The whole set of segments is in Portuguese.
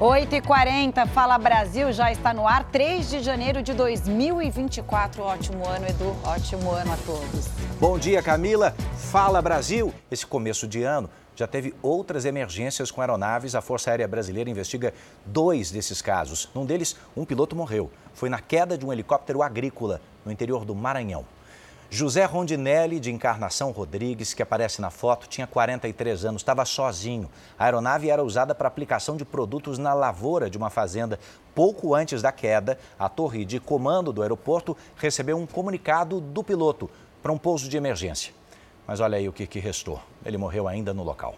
8h40, Fala Brasil já está no ar, 3 de janeiro de 2024. Ótimo ano, Edu. Ótimo ano a todos. Bom dia, Camila. Fala Brasil. Esse começo de ano já teve outras emergências com aeronaves. A Força Aérea Brasileira investiga dois desses casos. Num deles, um piloto morreu. Foi na queda de um helicóptero agrícola no interior do Maranhão. José Rondinelli, de Encarnação Rodrigues, que aparece na foto, tinha 43 anos, estava sozinho. A aeronave era usada para aplicação de produtos na lavoura de uma fazenda. Pouco antes da queda, a torre de comando do aeroporto recebeu um comunicado do piloto para um pouso de emergência. Mas olha aí o que, que restou. Ele morreu ainda no local.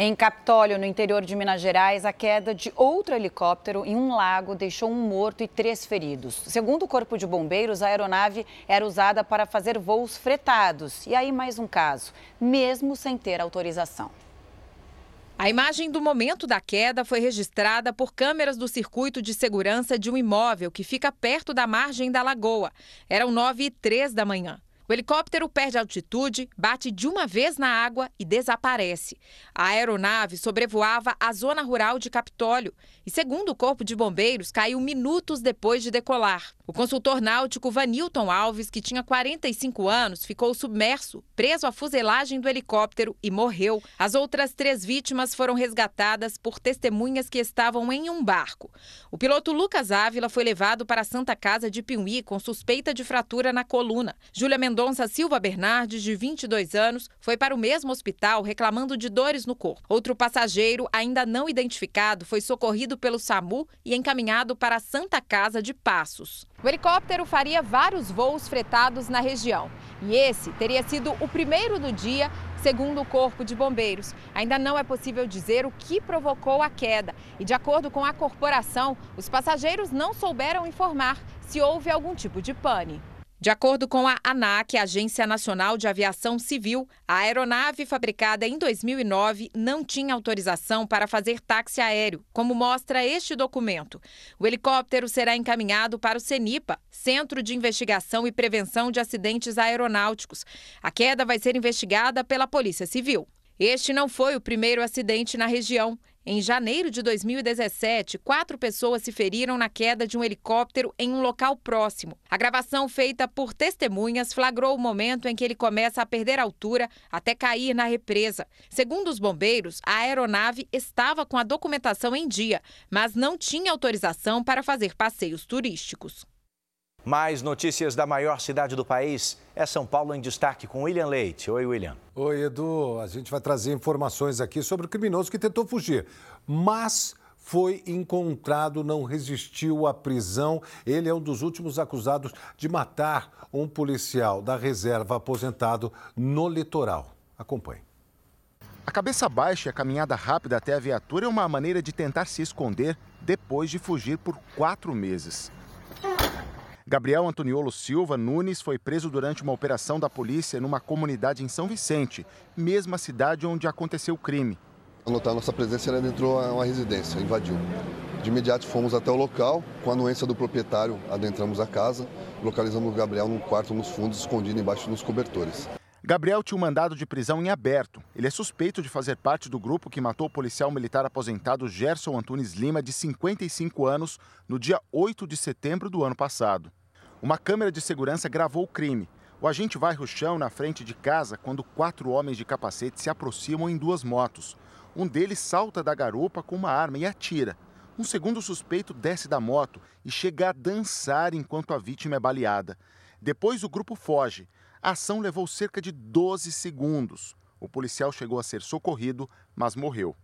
Em Capitólio, no interior de Minas Gerais, a queda de outro helicóptero em um lago deixou um morto e três feridos. Segundo o Corpo de Bombeiros, a aeronave era usada para fazer voos fretados. E aí, mais um caso, mesmo sem ter autorização. A imagem do momento da queda foi registrada por câmeras do circuito de segurança de um imóvel que fica perto da margem da lagoa. Eram 9 e 3 da manhã. O helicóptero perde altitude, bate de uma vez na água e desaparece. A aeronave sobrevoava a zona rural de Capitólio e, segundo o Corpo de Bombeiros, caiu minutos depois de decolar. O consultor náutico Vanilton Alves, que tinha 45 anos, ficou submerso, preso à fuselagem do helicóptero e morreu. As outras três vítimas foram resgatadas por testemunhas que estavam em um barco. O piloto Lucas Ávila foi levado para a Santa Casa de Piuí com suspeita de fratura na coluna. Júlia Silva Bernardes, de 22 anos, foi para o mesmo hospital reclamando de dores no corpo. Outro passageiro, ainda não identificado, foi socorrido pelo SAMU e encaminhado para a Santa Casa de Passos. O helicóptero faria vários voos fretados na região. E esse teria sido o primeiro do dia, segundo o Corpo de Bombeiros. Ainda não é possível dizer o que provocou a queda. E, de acordo com a corporação, os passageiros não souberam informar se houve algum tipo de pane. De acordo com a ANAC, Agência Nacional de Aviação Civil, a aeronave fabricada em 2009 não tinha autorização para fazer táxi aéreo, como mostra este documento. O helicóptero será encaminhado para o CENIPA, Centro de Investigação e Prevenção de Acidentes Aeronáuticos. A queda vai ser investigada pela Polícia Civil. Este não foi o primeiro acidente na região. Em janeiro de 2017, quatro pessoas se feriram na queda de um helicóptero em um local próximo. A gravação feita por testemunhas flagrou o momento em que ele começa a perder altura até cair na represa. Segundo os bombeiros, a aeronave estava com a documentação em dia, mas não tinha autorização para fazer passeios turísticos. Mais notícias da maior cidade do país é São Paulo em destaque com William Leite. Oi, William. Oi, Edu. A gente vai trazer informações aqui sobre o criminoso que tentou fugir, mas foi encontrado, não resistiu à prisão. Ele é um dos últimos acusados de matar um policial da reserva aposentado no litoral. Acompanhe. A cabeça baixa e a caminhada rápida até a viatura é uma maneira de tentar se esconder depois de fugir por quatro meses. Gabriel Antoniolo Silva Nunes foi preso durante uma operação da polícia numa comunidade em São Vicente, mesma cidade onde aconteceu o crime. Anotar nossa presença, ele entrou a uma residência, invadiu. De imediato fomos até o local, com a anuência do proprietário, adentramos a casa, localizamos o Gabriel num quarto nos fundos, escondido embaixo dos cobertores. Gabriel tinha um mandado de prisão em aberto. Ele é suspeito de fazer parte do grupo que matou o policial militar aposentado Gerson Antunes Lima, de 55 anos, no dia 8 de setembro do ano passado. Uma câmera de segurança gravou o crime. O agente vai o chão na frente de casa quando quatro homens de capacete se aproximam em duas motos. Um deles salta da garupa com uma arma e atira. Um segundo suspeito desce da moto e chega a dançar enquanto a vítima é baleada. Depois o grupo foge. A ação levou cerca de 12 segundos. O policial chegou a ser socorrido, mas morreu.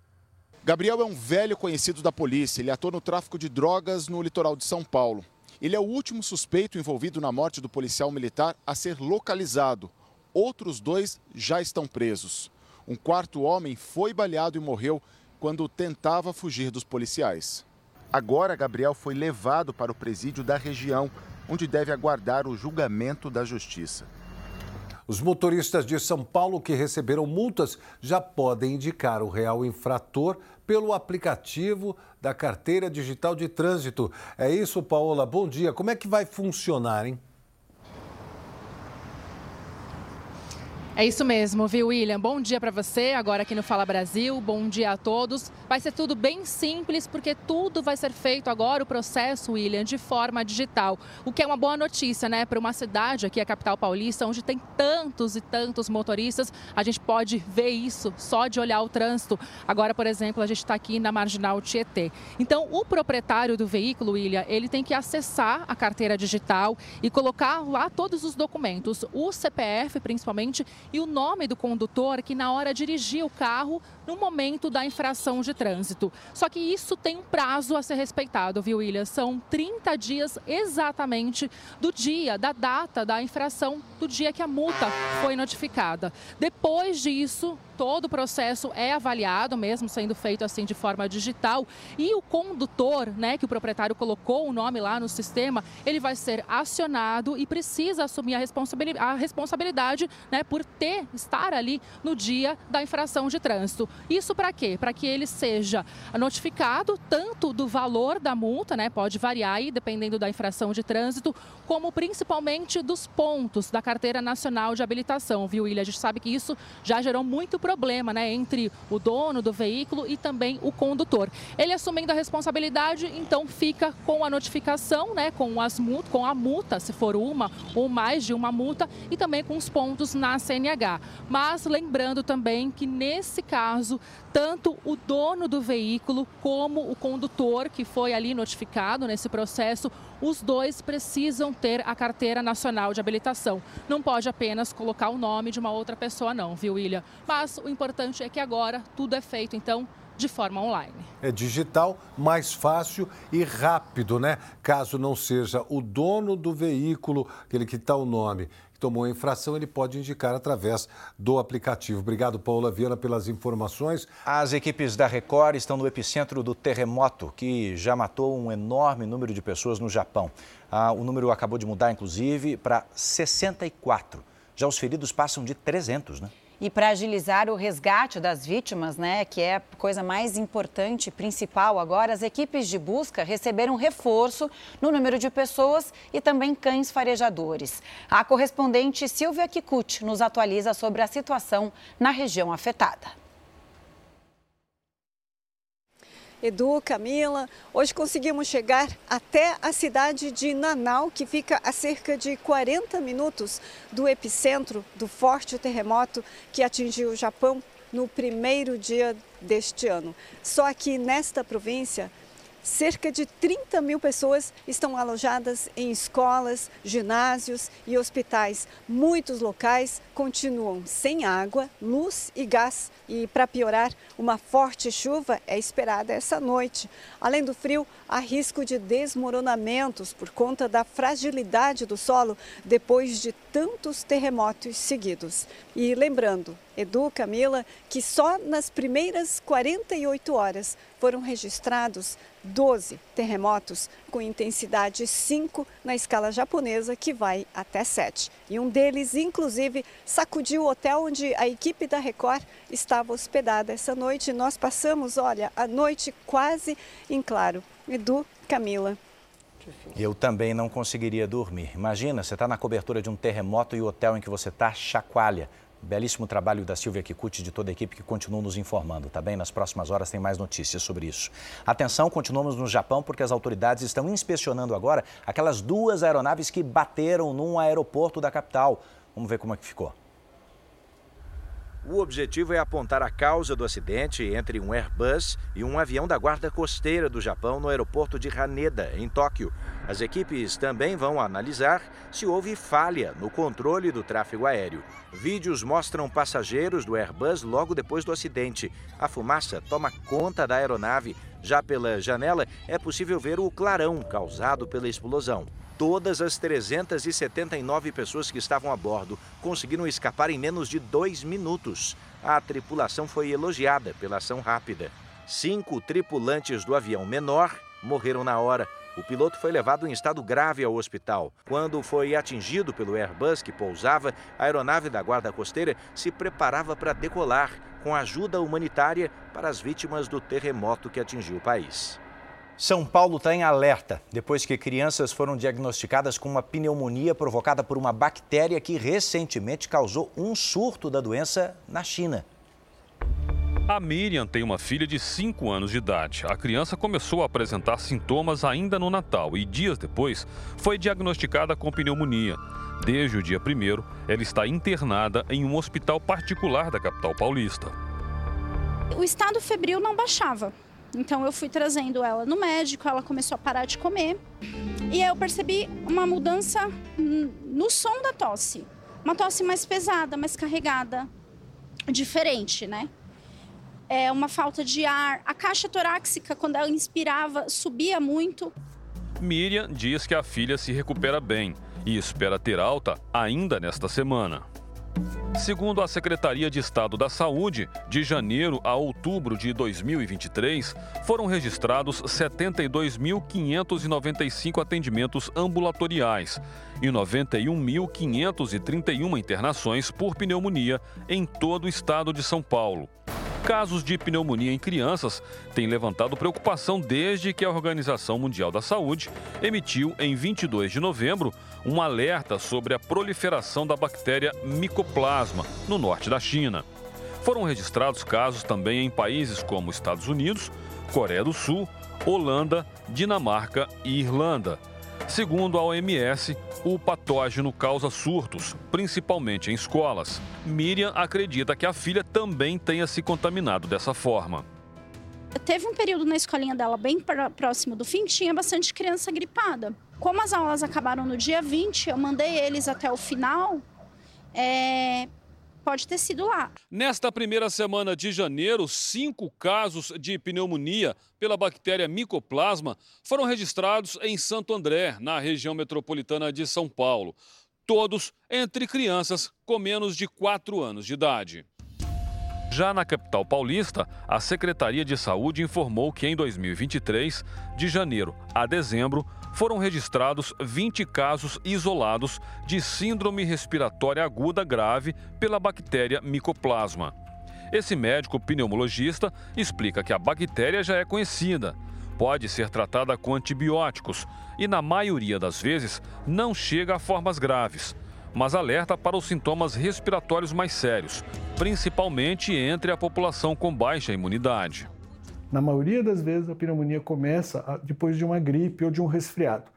Gabriel é um velho conhecido da polícia. Ele atua no tráfico de drogas no litoral de São Paulo. Ele é o último suspeito envolvido na morte do policial militar a ser localizado. Outros dois já estão presos. Um quarto homem foi baleado e morreu quando tentava fugir dos policiais. Agora, Gabriel foi levado para o presídio da região, onde deve aguardar o julgamento da justiça. Os motoristas de São Paulo que receberam multas já podem indicar o real infrator pelo aplicativo da carteira digital de trânsito. É isso, Paola. Bom dia. Como é que vai funcionar, hein? É isso mesmo, viu, William? Bom dia para você, agora aqui no Fala Brasil. Bom dia a todos. Vai ser tudo bem simples, porque tudo vai ser feito agora, o processo, William, de forma digital. O que é uma boa notícia, né? Para uma cidade aqui, a capital paulista, onde tem tantos e tantos motoristas, a gente pode ver isso só de olhar o trânsito. Agora, por exemplo, a gente está aqui na Marginal Tietê. Então, o proprietário do veículo, William, ele tem que acessar a carteira digital e colocar lá todos os documentos, o CPF principalmente e o nome do condutor que na hora dirigia o carro no momento da infração de trânsito. Só que isso tem um prazo a ser respeitado, viu, William? São 30 dias exatamente do dia, da data da infração, do dia que a multa foi notificada. Depois disso, todo o processo é avaliado, mesmo sendo feito assim de forma digital, e o condutor, né, que o proprietário colocou o nome lá no sistema, ele vai ser acionado e precisa assumir a responsabilidade, a responsabilidade né, por ter, estar ali no dia da infração de trânsito. Isso para quê? Para que ele seja notificado tanto do valor da multa, né, pode variar aí dependendo da infração de trânsito, como principalmente dos pontos da carteira nacional de habilitação, viu, Ilha? A gente sabe que isso já gerou muito problema né, entre o dono do veículo e também o condutor. Ele assumindo a responsabilidade, então fica com a notificação, né, com, as multas, com a multa, se for uma ou mais de uma multa, e também com os pontos na CNH. Mas lembrando também que nesse caso, tanto o dono do veículo como o condutor que foi ali notificado nesse processo, os dois precisam ter a carteira nacional de habilitação. Não pode apenas colocar o nome de uma outra pessoa, não, viu, William? Mas o importante é que agora tudo é feito, então, de forma online. É digital, mais fácil e rápido, né? Caso não seja o dono do veículo, aquele que está o nome, tomou infração, ele pode indicar através do aplicativo. Obrigado, Paula Viana, pelas informações. As equipes da Record estão no epicentro do terremoto, que já matou um enorme número de pessoas no Japão. Ah, o número acabou de mudar, inclusive, para 64. Já os feridos passam de 300, né? E para agilizar o resgate das vítimas, né, que é a coisa mais importante e principal agora, as equipes de busca receberam reforço no número de pessoas e também cães farejadores. A correspondente Silvia Kikuchi nos atualiza sobre a situação na região afetada. Edu, Camila. Hoje conseguimos chegar até a cidade de Nanau, que fica a cerca de 40 minutos do epicentro do forte terremoto que atingiu o Japão no primeiro dia deste ano. Só que nesta província, cerca de 30 mil pessoas estão alojadas em escolas, ginásios e hospitais. Muitos locais continuam sem água, luz e gás. E para piorar, uma forte chuva é esperada essa noite. Além do frio, há risco de desmoronamentos por conta da fragilidade do solo depois de tantos terremotos seguidos. E lembrando, Edu, Camila, que só nas primeiras 48 horas foram registrados 12 terremotos com intensidade 5 na escala japonesa, que vai até 7. E um deles, inclusive, sacudiu o hotel onde a equipe da Record estava hospedada essa noite. Nós passamos, olha, a noite quase em claro. Edu, Camila. Eu também não conseguiria dormir. Imagina, você está na cobertura de um terremoto e o hotel em que você está chacoalha. Belíssimo trabalho da Silvia Kikuchi e de toda a equipe que continua nos informando, tá bem? Nas próximas horas tem mais notícias sobre isso. Atenção, continuamos no Japão porque as autoridades estão inspecionando agora aquelas duas aeronaves que bateram num aeroporto da capital. Vamos ver como é que ficou. O objetivo é apontar a causa do acidente entre um Airbus e um avião da Guarda Costeira do Japão no aeroporto de Haneda, em Tóquio. As equipes também vão analisar se houve falha no controle do tráfego aéreo. Vídeos mostram passageiros do Airbus logo depois do acidente. A fumaça toma conta da aeronave. Já pela janela é possível ver o clarão causado pela explosão. Todas as 379 pessoas que estavam a bordo conseguiram escapar em menos de dois minutos. A tripulação foi elogiada pela ação rápida. Cinco tripulantes do avião menor morreram na hora. O piloto foi levado em estado grave ao hospital. Quando foi atingido pelo Airbus que pousava, a aeronave da Guarda Costeira se preparava para decolar com ajuda humanitária para as vítimas do terremoto que atingiu o país. São Paulo está em alerta depois que crianças foram diagnosticadas com uma pneumonia provocada por uma bactéria que recentemente causou um surto da doença na China. A Miriam tem uma filha de 5 anos de idade. A criança começou a apresentar sintomas ainda no Natal e dias depois foi diagnosticada com pneumonia. Desde o dia 1 ela está internada em um hospital particular da capital paulista. O estado febril não baixava. Então eu fui trazendo ela no médico, ela começou a parar de comer. E aí eu percebi uma mudança no som da tosse. Uma tosse mais pesada, mais carregada, diferente, né? É uma falta de ar. A caixa torácica, quando ela inspirava, subia muito. Miriam diz que a filha se recupera bem e espera ter alta ainda nesta semana. Segundo a Secretaria de Estado da Saúde, de janeiro a outubro de 2023, foram registrados 72.595 atendimentos ambulatoriais e 91.531 internações por pneumonia em todo o estado de São Paulo. Casos de pneumonia em crianças têm levantado preocupação desde que a Organização Mundial da Saúde emitiu, em 22 de novembro, um alerta sobre a proliferação da bactéria Mycoplasma no norte da China. Foram registrados casos também em países como Estados Unidos, Coreia do Sul, Holanda, Dinamarca e Irlanda. Segundo a OMS, o patógeno causa surtos, principalmente em escolas. Miriam acredita que a filha também tenha se contaminado dessa forma. Teve um período na escolinha dela bem próximo do fim que tinha bastante criança gripada. Como as aulas acabaram no dia 20, eu mandei eles até o final é, pode ter sido lá. Nesta primeira semana de janeiro, cinco casos de pneumonia pela bactéria Mycoplasma foram registrados em Santo André, na região metropolitana de São Paulo. Todos entre crianças com menos de 4 anos de idade. Já na capital paulista, a Secretaria de Saúde informou que em 2023, de janeiro a dezembro, foram registrados 20 casos isolados de síndrome respiratória aguda grave pela bactéria Mycoplasma. Esse médico pneumologista explica que a bactéria já é conhecida, pode ser tratada com antibióticos e, na maioria das vezes, não chega a formas graves, mas alerta para os sintomas respiratórios mais sérios, principalmente entre a população com baixa imunidade. Na maioria das vezes, a pneumonia começa depois de uma gripe ou de um resfriado.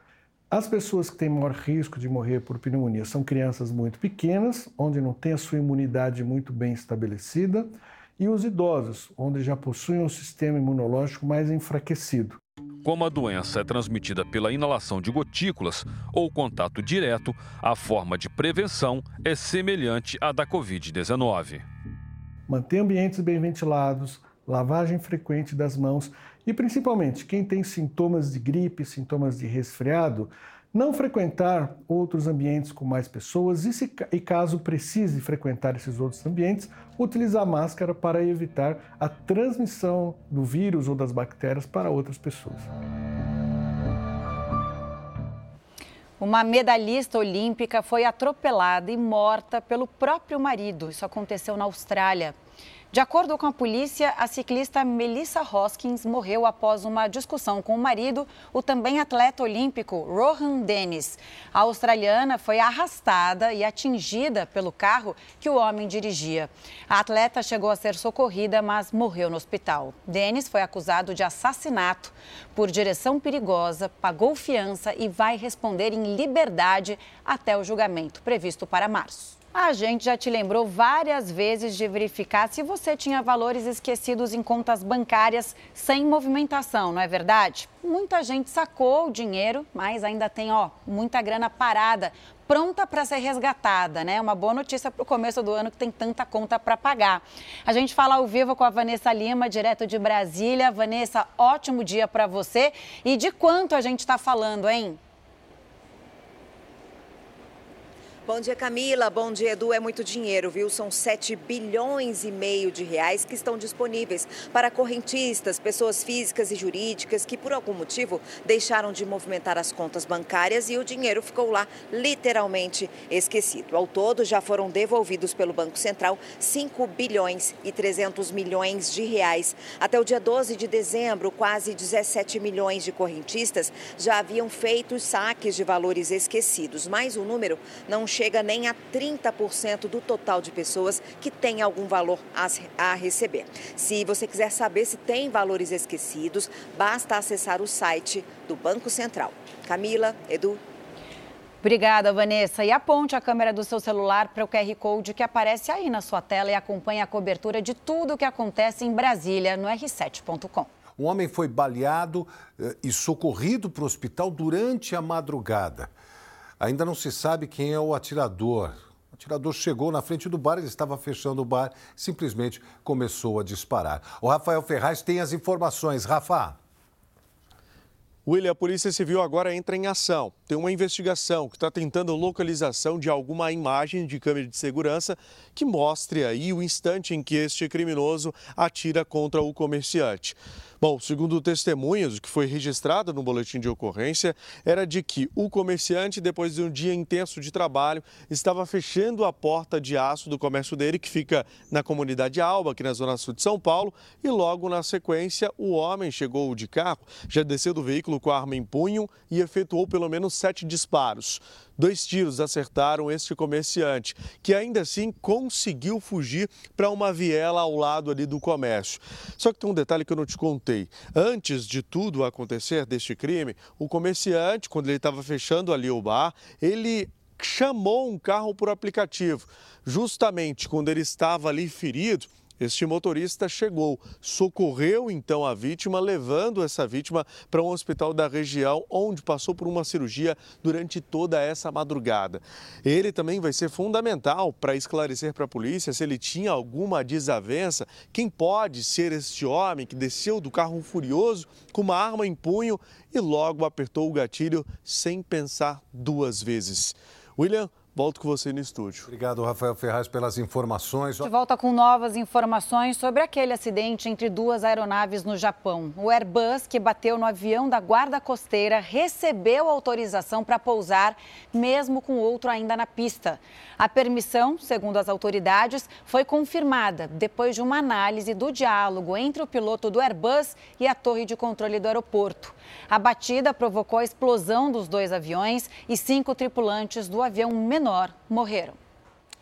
As pessoas que têm maior risco de morrer por pneumonia são crianças muito pequenas, onde não tem a sua imunidade muito bem estabelecida, e os idosos, onde já possuem um sistema imunológico mais enfraquecido. Como a doença é transmitida pela inalação de gotículas ou contato direto, a forma de prevenção é semelhante à da Covid-19. Manter ambientes bem ventilados, lavagem frequente das mãos e, principalmente, quem tem sintomas de gripe, sintomas de resfriado, não frequentar outros ambientes com mais pessoas e, se, e caso precise frequentar esses outros ambientes, utilizar máscara para evitar a transmissão do vírus ou das bactérias para outras pessoas. Uma medalhista olímpica foi atropelada e morta pelo próprio marido. Isso aconteceu na Austrália. De acordo com a polícia, a ciclista Melissa Hoskins morreu após uma discussão com o marido, o também atleta olímpico Rohan Dennis. A australiana foi arrastada e atingida pelo carro que o homem dirigia. A atleta chegou a ser socorrida, mas morreu no hospital. Dennis foi acusado de assassinato por direção perigosa, pagou fiança e vai responder em liberdade até o julgamento previsto para março. A gente já te lembrou várias vezes de verificar se você tinha valores esquecidos em contas bancárias sem movimentação, não é verdade? Muita gente sacou o dinheiro, mas ainda tem, ó, muita grana parada, pronta para ser resgatada, né? Uma boa notícia para o começo do ano que tem tanta conta para pagar. A gente fala ao vivo com a Vanessa Lima, direto de Brasília. Vanessa, ótimo dia para você. E de quanto a gente está falando, hein? Bom dia, Camila. Bom dia, Edu. É muito dinheiro, viu? São 7 bilhões e meio de reais que estão disponíveis para correntistas, pessoas físicas e jurídicas que, por algum motivo, deixaram de movimentar as contas bancárias e o dinheiro ficou lá literalmente esquecido. Ao todo, já foram devolvidos pelo Banco Central 5 bilhões e 300 milhões de reais. Até o dia 12 de dezembro, quase 17 milhões de correntistas já haviam feito saques de valores esquecidos, mas o número não chega nem a 30% do total de pessoas que têm algum valor a receber. Se você quiser saber se tem valores esquecidos, basta acessar o site do Banco Central. Camila, Edu. Obrigada, Vanessa. E aponte a câmera do seu celular para o QR Code que aparece aí na sua tela e acompanhe a cobertura de tudo o que acontece em Brasília no r7.com. Um homem foi baleado eh, e socorrido para o hospital durante a madrugada. Ainda não se sabe quem é o atirador. O atirador chegou na frente do bar, ele estava fechando o bar, simplesmente começou a disparar. O Rafael Ferraz tem as informações. Rafa. William, a Polícia Civil agora entra em ação. Tem uma investigação que está tentando localização de alguma imagem de câmera de segurança que mostre aí o instante em que este criminoso atira contra o comerciante. Bom, segundo testemunhas, o que foi registrado no boletim de ocorrência era de que o comerciante, depois de um dia intenso de trabalho, estava fechando a porta de aço do comércio dele, que fica na comunidade Alba, aqui na zona sul de São Paulo, e logo na sequência o homem chegou de carro, já desceu do veículo com a arma em punho e efetuou pelo menos sete disparos. Dois tiros acertaram este comerciante, que ainda assim conseguiu fugir para uma viela ao lado ali do comércio. Só que tem um detalhe que eu não te contei. Antes de tudo acontecer deste crime, o comerciante, quando ele estava fechando ali o bar, ele chamou um carro por aplicativo. Justamente quando ele estava ali ferido, este motorista chegou, socorreu então a vítima, levando essa vítima para um hospital da região, onde passou por uma cirurgia durante toda essa madrugada. Ele também vai ser fundamental para esclarecer para a polícia se ele tinha alguma desavença, quem pode ser este homem que desceu do carro furioso com uma arma em punho e logo apertou o gatilho sem pensar duas vezes. William, Volto com você no estúdio. Obrigado, Rafael Ferraz, pelas informações. De volta com novas informações sobre aquele acidente entre duas aeronaves no Japão. O Airbus, que bateu no avião da Guarda Costeira, recebeu autorização para pousar, mesmo com outro ainda na pista. A permissão, segundo as autoridades, foi confirmada depois de uma análise do diálogo entre o piloto do Airbus e a torre de controle do aeroporto. A batida provocou a explosão dos dois aviões e cinco tripulantes do avião menor morreram.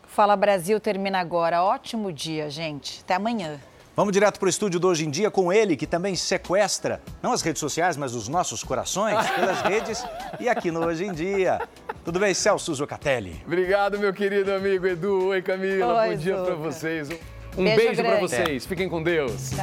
Fala Brasil termina agora. Ótimo dia, gente. Até amanhã. Vamos direto para o estúdio do Hoje em Dia com ele, que também sequestra, não as redes sociais, mas os nossos corações pelas redes e aqui no Hoje em Dia. Tudo bem, Celso Zucatelli? Obrigado, meu querido amigo Edu. Oi, Camila. Oi, Bom dia para vocês. Um beijo, beijo para vocês. Fiquem com Deus. Até